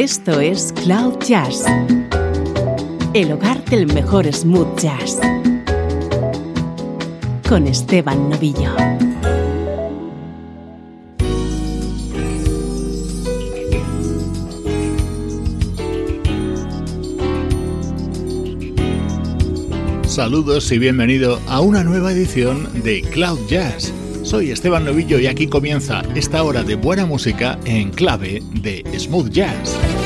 Esto es Cloud Jazz, el hogar del mejor smooth jazz, con Esteban Novillo. Saludos y bienvenido a una nueva edición de Cloud Jazz. Soy Esteban Novillo y aquí comienza esta hora de buena música en clave de smooth jazz.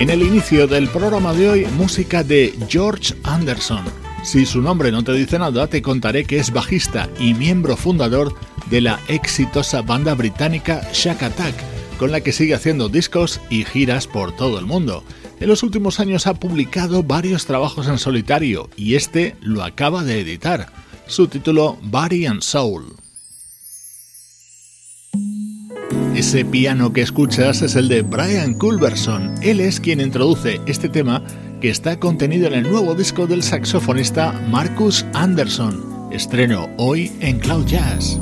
En el inicio del programa de hoy, música de George Anderson. Si su nombre no te dice nada, te contaré que es bajista y miembro fundador de la exitosa banda británica Shack Attack, con la que sigue haciendo discos y giras por todo el mundo. En los últimos años ha publicado varios trabajos en solitario y este lo acaba de editar. Su título Body and Soul. Ese piano que escuchas es el de Brian Culberson. Él es quien introduce este tema que está contenido en el nuevo disco del saxofonista Marcus Anderson. Estreno hoy en Cloud Jazz.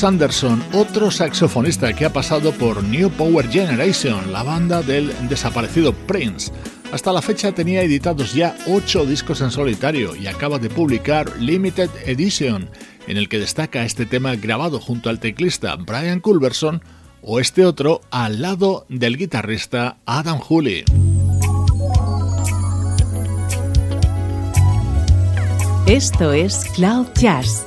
Anderson, otro saxofonista que ha pasado por New Power Generation, la banda del desaparecido Prince. Hasta la fecha tenía editados ya ocho discos en solitario y acaba de publicar Limited Edition, en el que destaca este tema grabado junto al teclista Brian Culberson o este otro al lado del guitarrista Adam Hooley. Esto es Cloud Jazz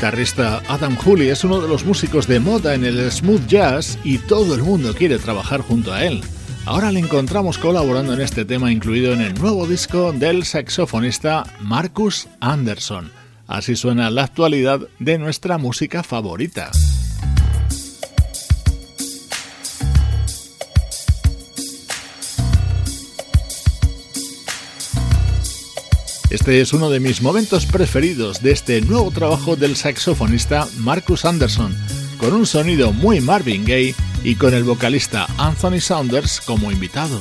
Guitarrista Adam Hooley es uno de los músicos de moda en el smooth jazz y todo el mundo quiere trabajar junto a él. Ahora le encontramos colaborando en este tema incluido en el nuevo disco del saxofonista Marcus Anderson. Así suena la actualidad de nuestra música favorita. Este es uno de mis momentos preferidos de este nuevo trabajo del saxofonista Marcus Anderson, con un sonido muy Marvin Gaye y con el vocalista Anthony Saunders como invitado.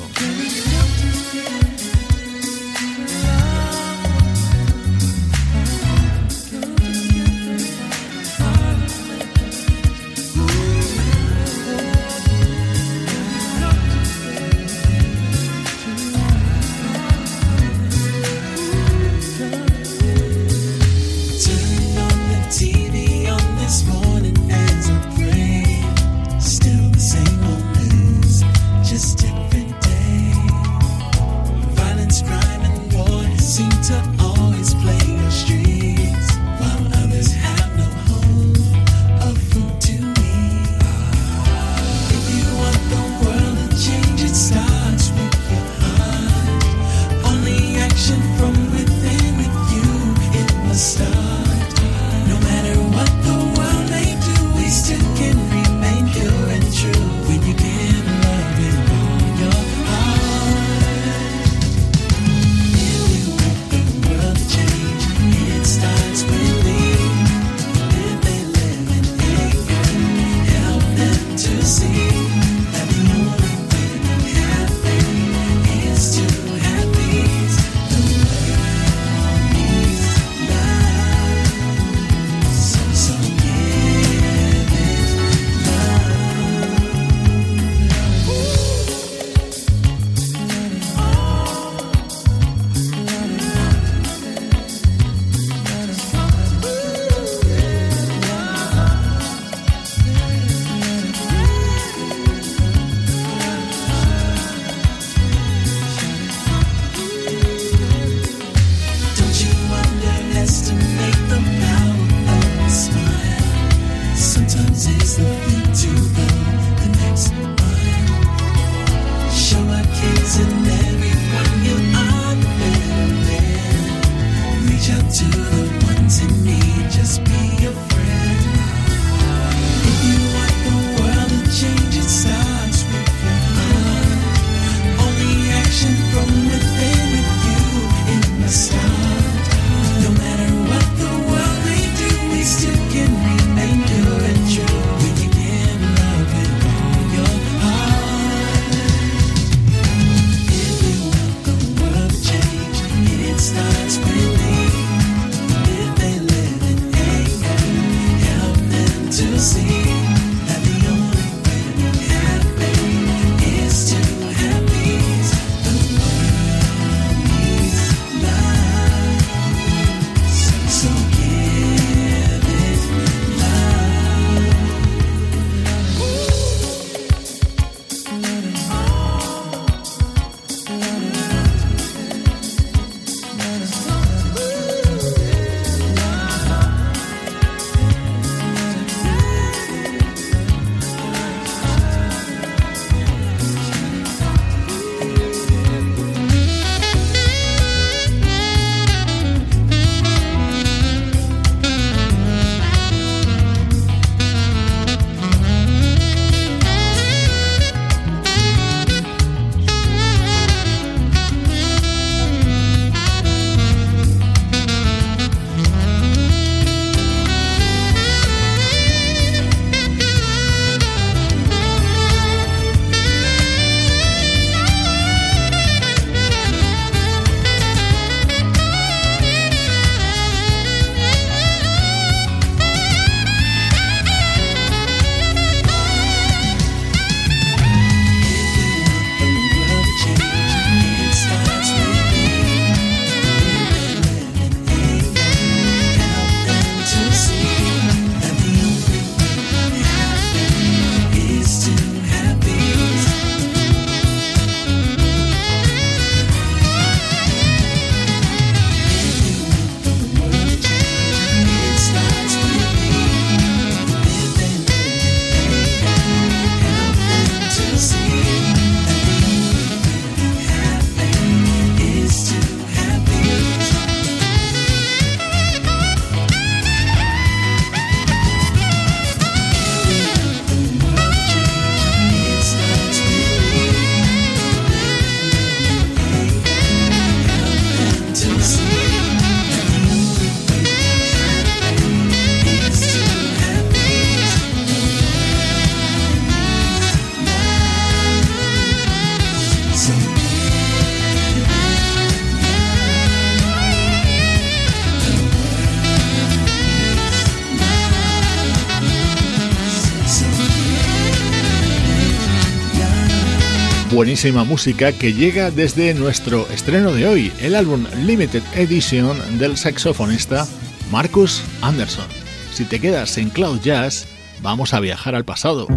Buenísima música que llega desde nuestro estreno de hoy, el álbum Limited Edition del saxofonista Marcus Anderson. Si te quedas en Cloud Jazz, vamos a viajar al pasado.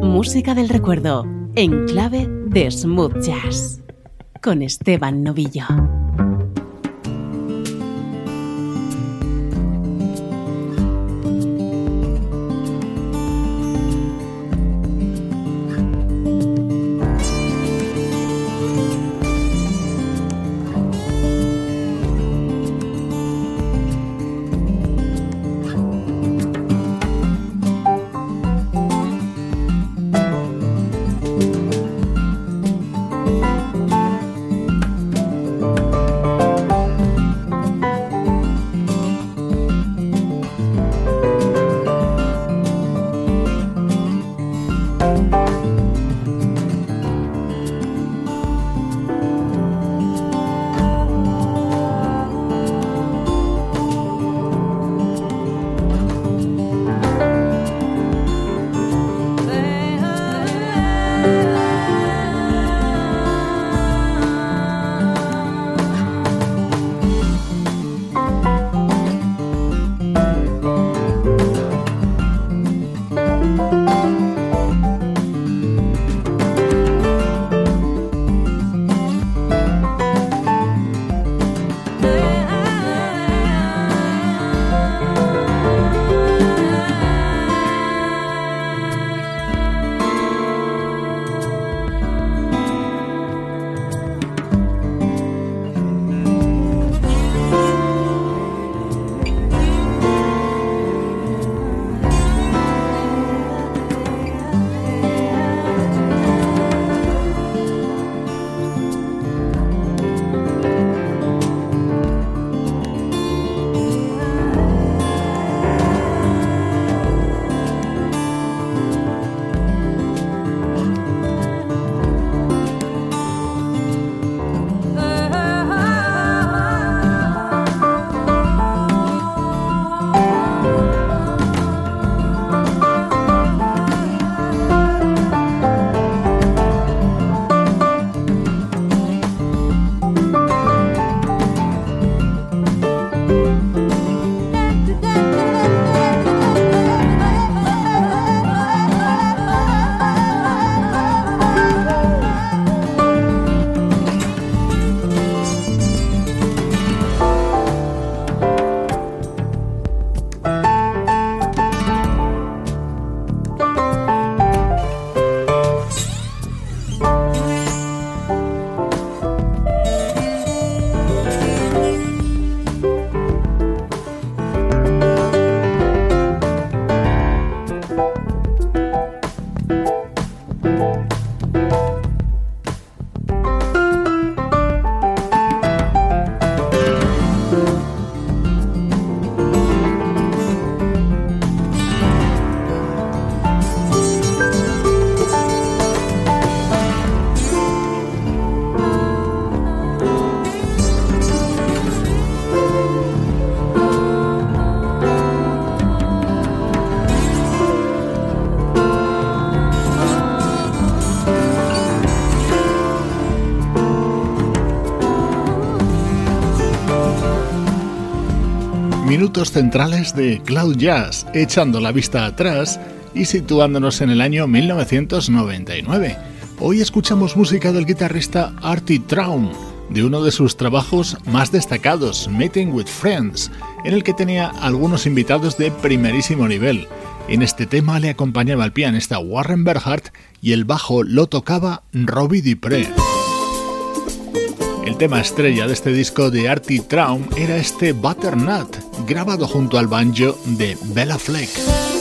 música del recuerdo en clave de smooth jazz con Esteban Novillo. Centrales de Cloud Jazz, echando la vista atrás y situándonos en el año 1999. Hoy escuchamos música del guitarrista Artie Traum, de uno de sus trabajos más destacados, Meeting with Friends, en el que tenía algunos invitados de primerísimo nivel. En este tema le acompañaba el pianista Warren Berhardt y el bajo lo tocaba Robbie Dupree. El tema estrella de este disco de Artie Traum era este Butternut, grabado junto al banjo de Bella Fleck.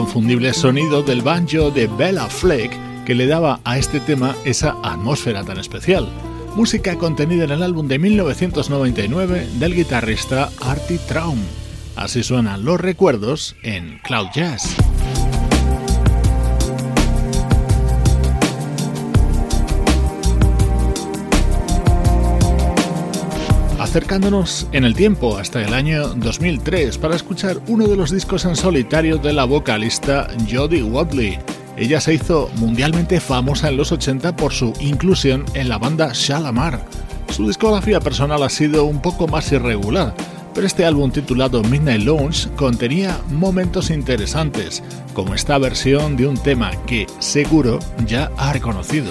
Inconfundible sonido del banjo de Bella Fleck que le daba a este tema esa atmósfera tan especial. Música contenida en el álbum de 1999 del guitarrista Artie Traum. Así suenan los recuerdos en Cloud Jazz. Acercándonos en el tiempo hasta el año 2003 para escuchar uno de los discos en solitario de la vocalista Jodie Wadley. Ella se hizo mundialmente famosa en los 80 por su inclusión en la banda Shalamar. Su discografía personal ha sido un poco más irregular, pero este álbum titulado Midnight Launch contenía momentos interesantes, como esta versión de un tema que seguro ya ha reconocido.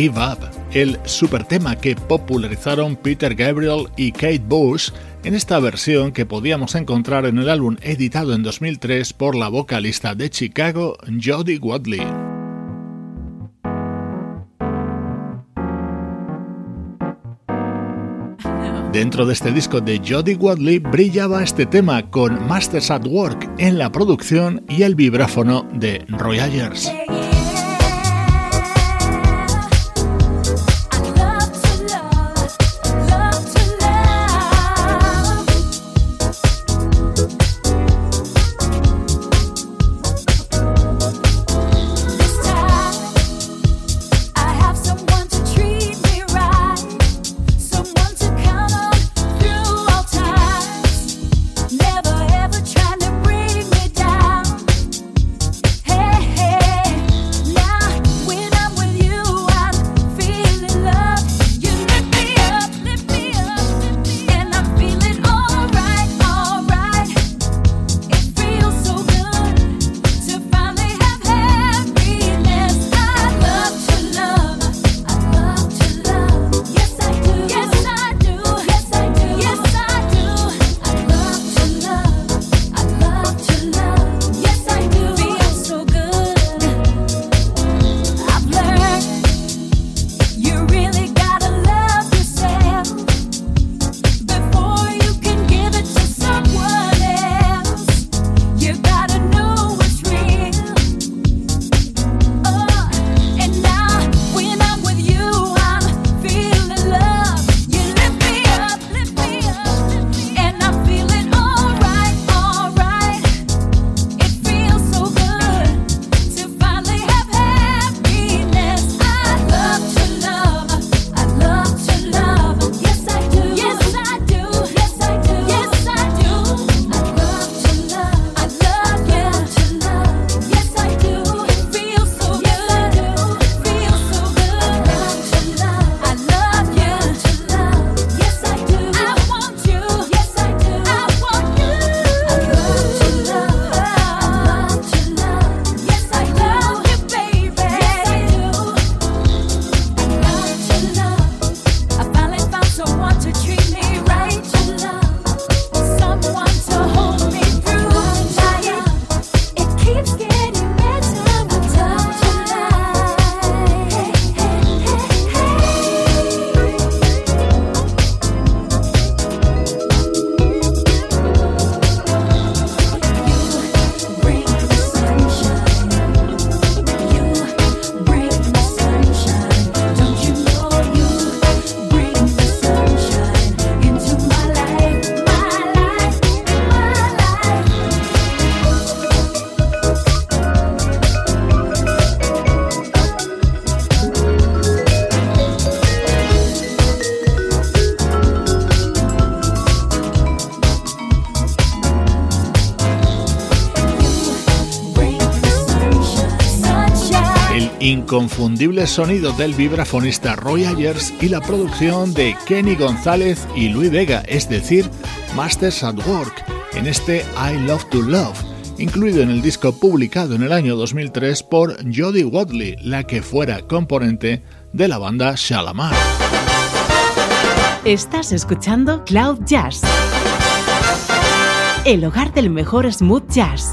Give Up, el super tema que popularizaron Peter Gabriel y Kate Bush en esta versión que podíamos encontrar en el álbum editado en 2003 por la vocalista de Chicago, Jodie Wadley. Dentro de este disco de Jodie Wadley brillaba este tema con Masters at Work en la producción y el vibráfono de Roy Ayers. Inconfundible sonido del vibrafonista Roy Ayers y la producción de Kenny González y Luis Vega, es decir, Masters at Work, en este I Love to Love, incluido en el disco publicado en el año 2003 por Jodie Wadley, la que fuera componente de la banda Shalamar. Estás escuchando Cloud Jazz, el hogar del mejor smooth jazz.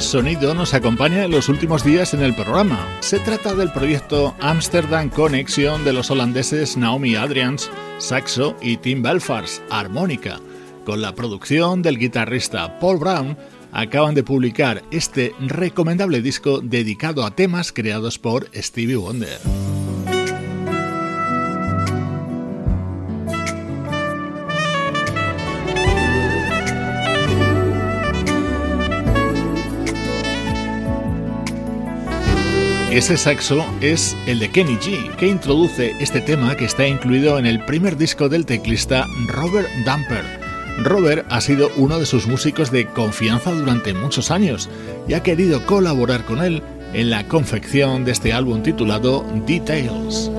Sonido nos acompaña en los últimos días en el programa. Se trata del proyecto Amsterdam Connection de los holandeses Naomi Adrians, saxo y Tim Belfars, armónica. Con la producción del guitarrista Paul Brown, acaban de publicar este recomendable disco dedicado a temas creados por Stevie Wonder. Ese saxo es el de Kenny G, que introduce este tema que está incluido en el primer disco del teclista Robert Dumper. Robert ha sido uno de sus músicos de confianza durante muchos años y ha querido colaborar con él en la confección de este álbum titulado Details.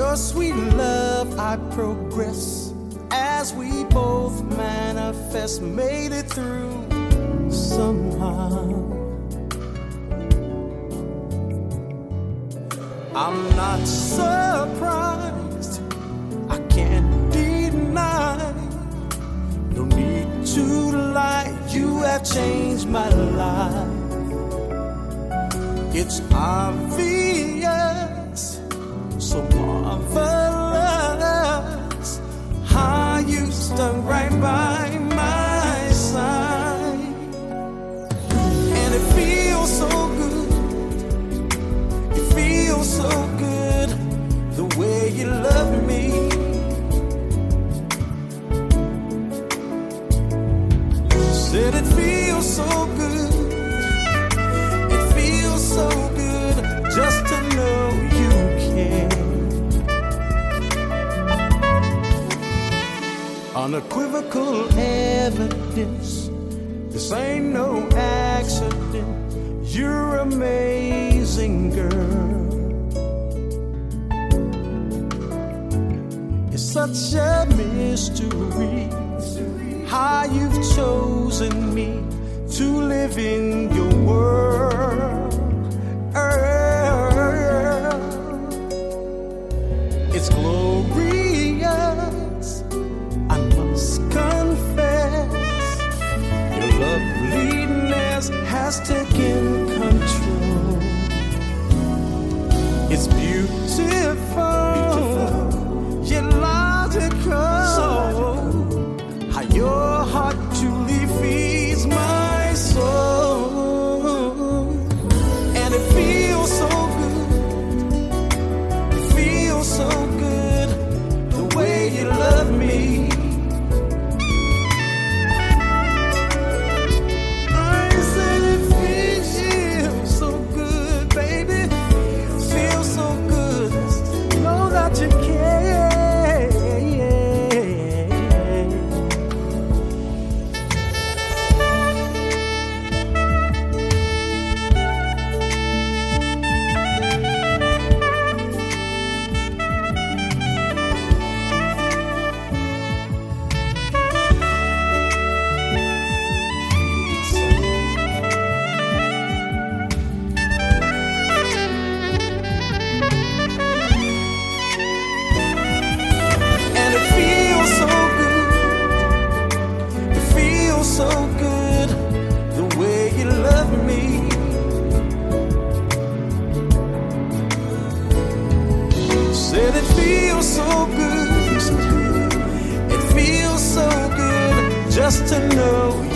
Your sweet love, I progress as we both manifest. Made it through somehow. I'm not surprised, I can't deny. No need to lie, you have changed my life. It's obvious, so marvelous how you stuck right by my side, and it feels so good. It feels so good the way you love me. Said it feels so good. Unequivocal evidence. This ain't no accident. You're amazing, girl. It's such a mystery how you've chosen me to live in your world. Just to know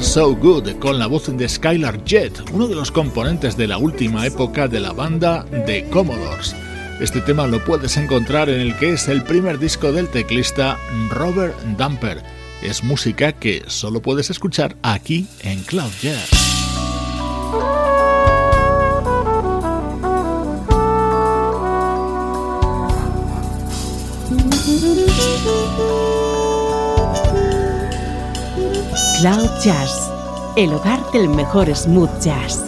So Good con la voz de Skylar Jett, uno de los componentes de la última época de la banda The Commodores. Este tema lo puedes encontrar en el que es el primer disco del teclista Robert Dumper. Es música que solo puedes escuchar aquí en Cloud Jazz. Cloud Jazz, el hogar del mejor smooth jazz.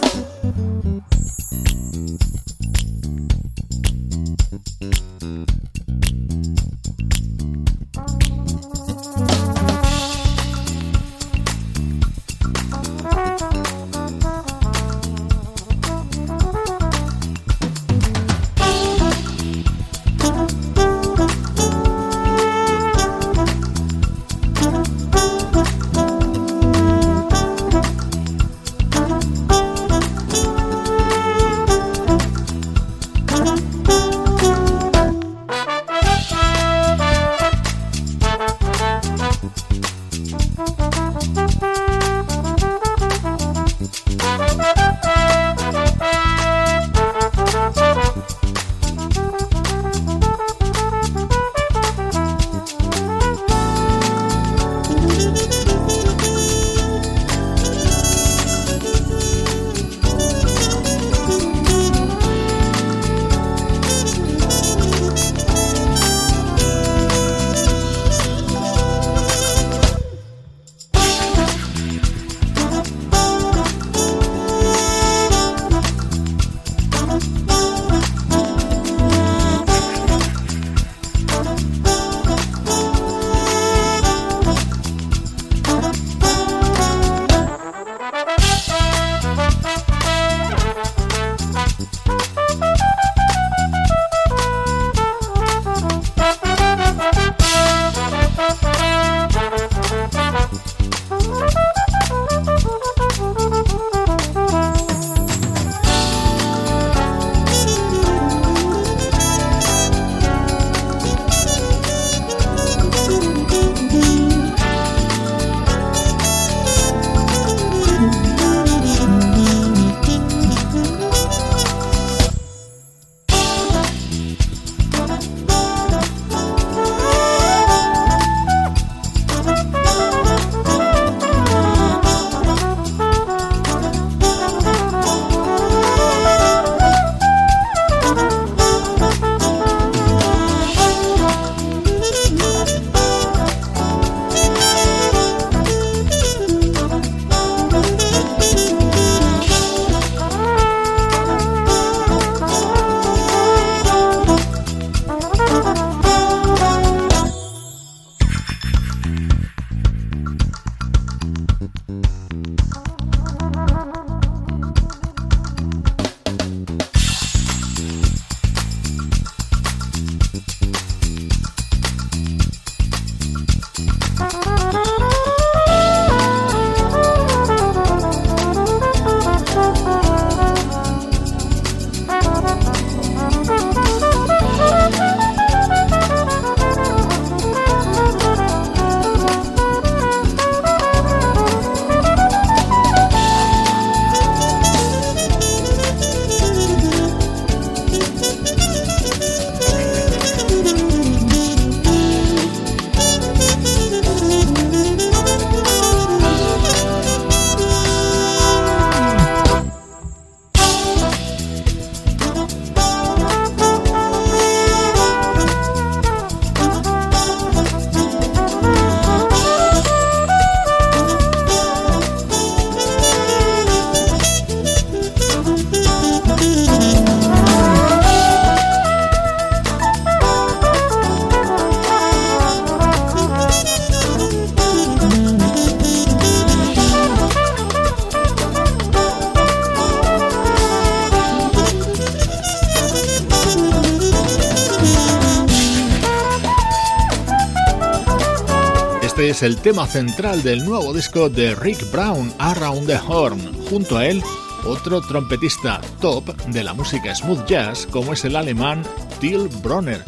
El tema central del nuevo disco de Rick Brown, Around the Horn. Junto a él, otro trompetista top de la música smooth jazz como es el alemán Till Bronner.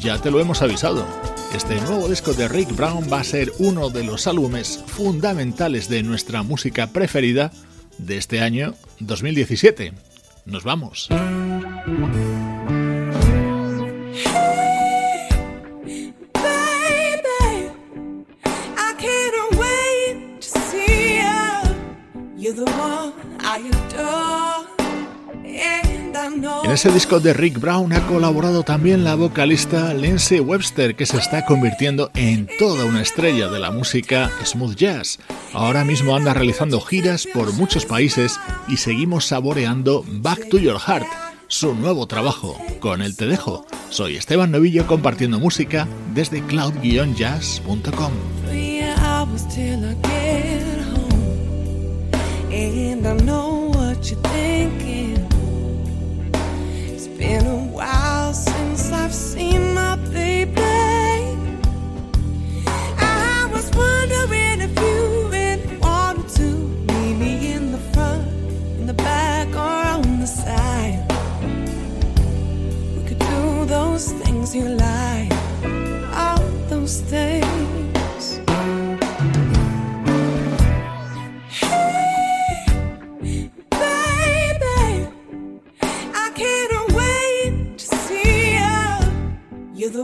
Ya te lo hemos avisado. Este nuevo disco de Rick Brown va a ser uno de los álbumes fundamentales de nuestra música preferida de este año 2017. Nos vamos. Ese disco de Rick Brown ha colaborado también la vocalista Lindsay Webster, que se está convirtiendo en toda una estrella de la música smooth jazz. Ahora mismo anda realizando giras por muchos países y seguimos saboreando Back to Your Heart, su nuevo trabajo. Con el te dejo. Soy Esteban Novillo compartiendo música desde cloud-jazz.com. things you like, all those things. Hey, baby, I can't wait to see you. You're the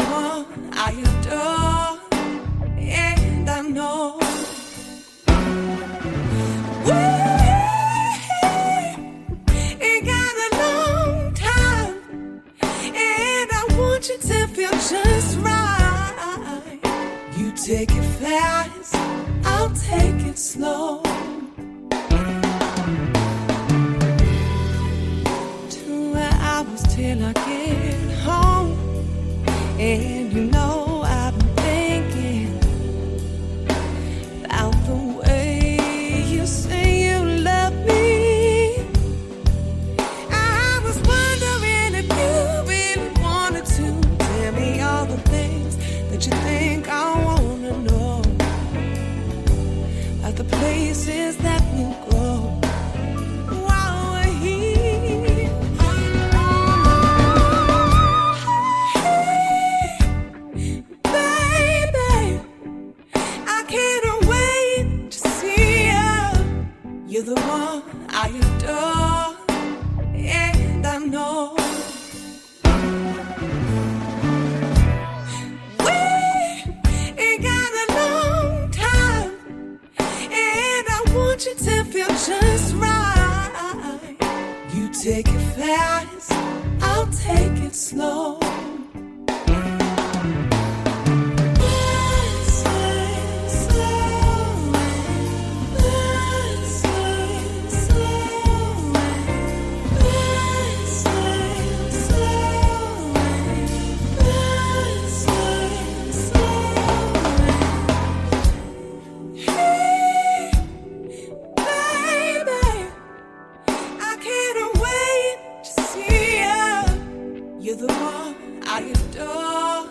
You're the one I adore,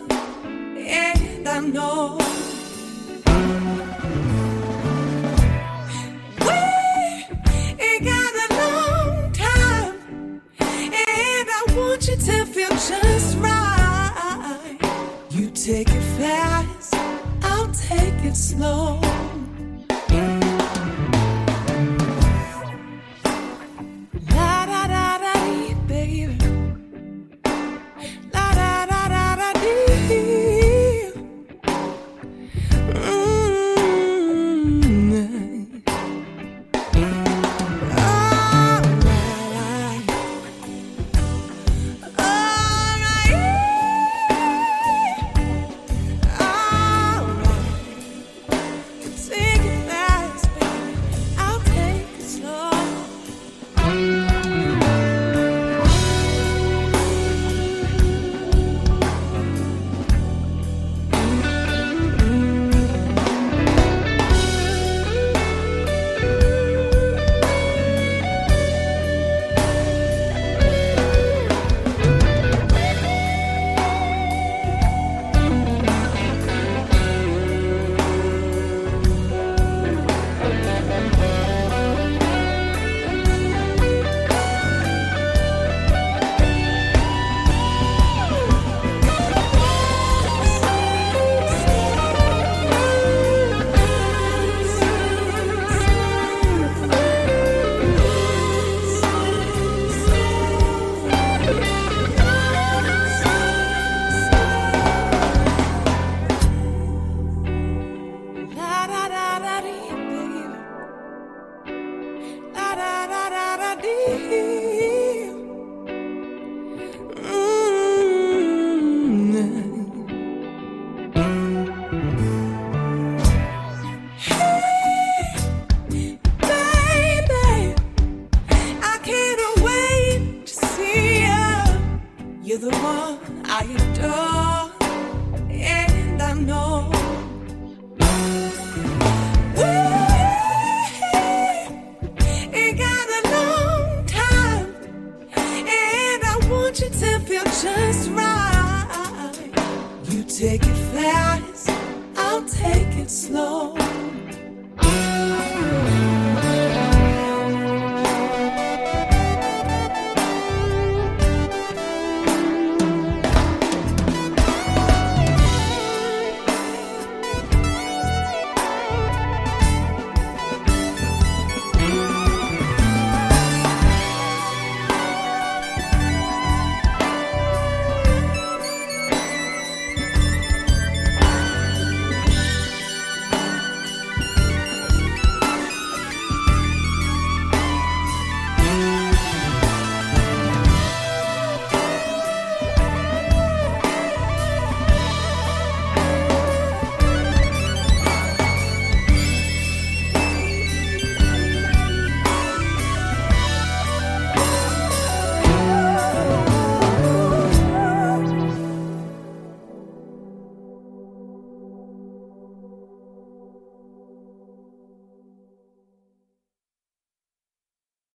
and I know. We ain't got a long time, and I want you to feel just right. You take it fast, I'll take it slow.